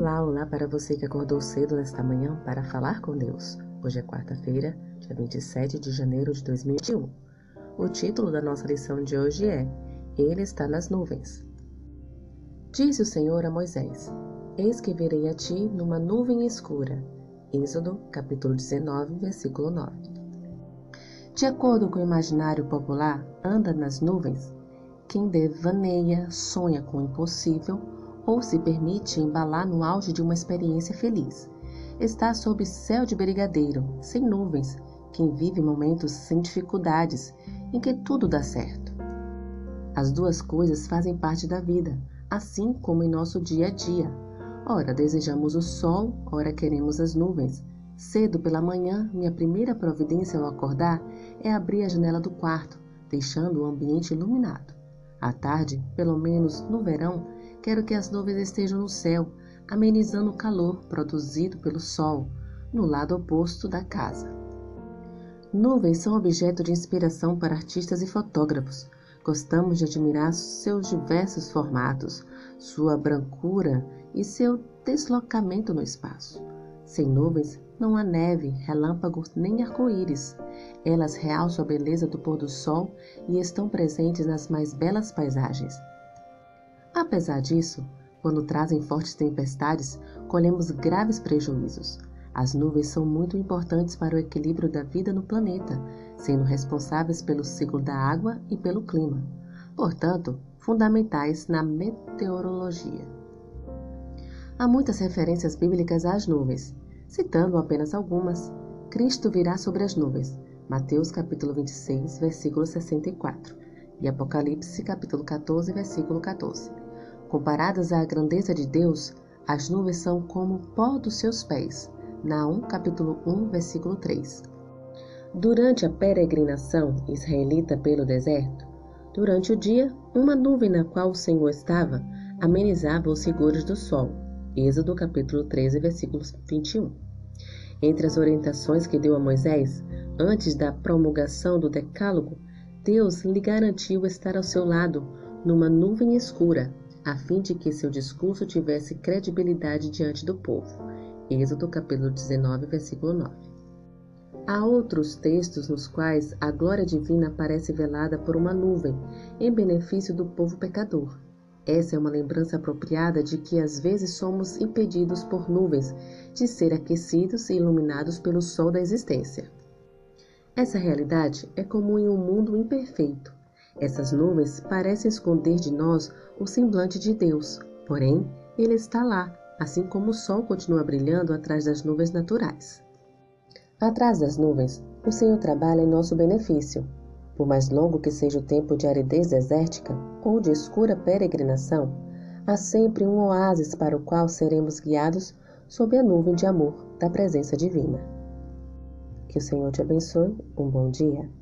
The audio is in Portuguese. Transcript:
Olá, olá para você que acordou cedo nesta manhã para falar com Deus. Hoje é quarta-feira, dia 27 de janeiro de 2021. O título da nossa lição de hoje é Ele está nas nuvens. Disse o Senhor a Moisés: Eis que virei a ti numa nuvem escura. Êxodo, capítulo 19, versículo 9. De acordo com o imaginário popular, anda nas nuvens quem devaneia, sonha com o impossível ou se permite embalar no auge de uma experiência feliz. Está sob céu de brigadeiro, sem nuvens, quem vive momentos sem dificuldades, em que tudo dá certo. As duas coisas fazem parte da vida, assim como em nosso dia a dia. Ora desejamos o sol, ora queremos as nuvens. Cedo pela manhã, minha primeira providência ao acordar é abrir a janela do quarto, deixando o ambiente iluminado. À tarde, pelo menos no verão, quero que as nuvens estejam no céu, amenizando o calor produzido pelo sol, no lado oposto da casa. Nuvens são objeto de inspiração para artistas e fotógrafos. Gostamos de admirar seus diversos formatos, sua brancura e seu deslocamento no espaço. Sem nuvens, não há neve, relâmpagos nem arco-íris. Elas realçam a beleza do pôr do sol e estão presentes nas mais belas paisagens. Apesar disso, quando trazem fortes tempestades, colhemos graves prejuízos. As nuvens são muito importantes para o equilíbrio da vida no planeta, sendo responsáveis pelo ciclo da água e pelo clima, portanto, fundamentais na meteorologia. Há muitas referências bíblicas às nuvens, citando apenas algumas. Cristo virá sobre as nuvens. Mateus capítulo 26, versículo 64 e Apocalipse capítulo 14, versículo 14. Comparadas à grandeza de Deus, as nuvens são como o pó dos seus pés. Naum capítulo 1, versículo 3. Durante a peregrinação israelita pelo deserto, durante o dia, uma nuvem na qual o Senhor estava amenizava os rigores do sol. Êxodo capítulo 13, versículo 21. Entre as orientações que deu a Moisés, antes da promulgação do Decálogo, Deus lhe garantiu estar ao seu lado numa nuvem escura, a fim de que seu discurso tivesse credibilidade diante do povo. Êxodo capítulo 19, versículo 9. Há outros textos nos quais a glória divina aparece velada por uma nuvem, em benefício do povo pecador. Essa é uma lembrança apropriada de que às vezes somos impedidos por nuvens de ser aquecidos e iluminados pelo sol da existência. Essa realidade é comum em um mundo imperfeito. Essas nuvens parecem esconder de nós o semblante de Deus, porém, ele está lá, assim como o sol continua brilhando atrás das nuvens naturais. Atrás das nuvens, o Senhor trabalha em nosso benefício. Por mais longo que seja o tempo de aridez desértica ou de escura peregrinação, há sempre um oásis para o qual seremos guiados sob a nuvem de amor da presença divina. Que o Senhor te abençoe. Um bom dia.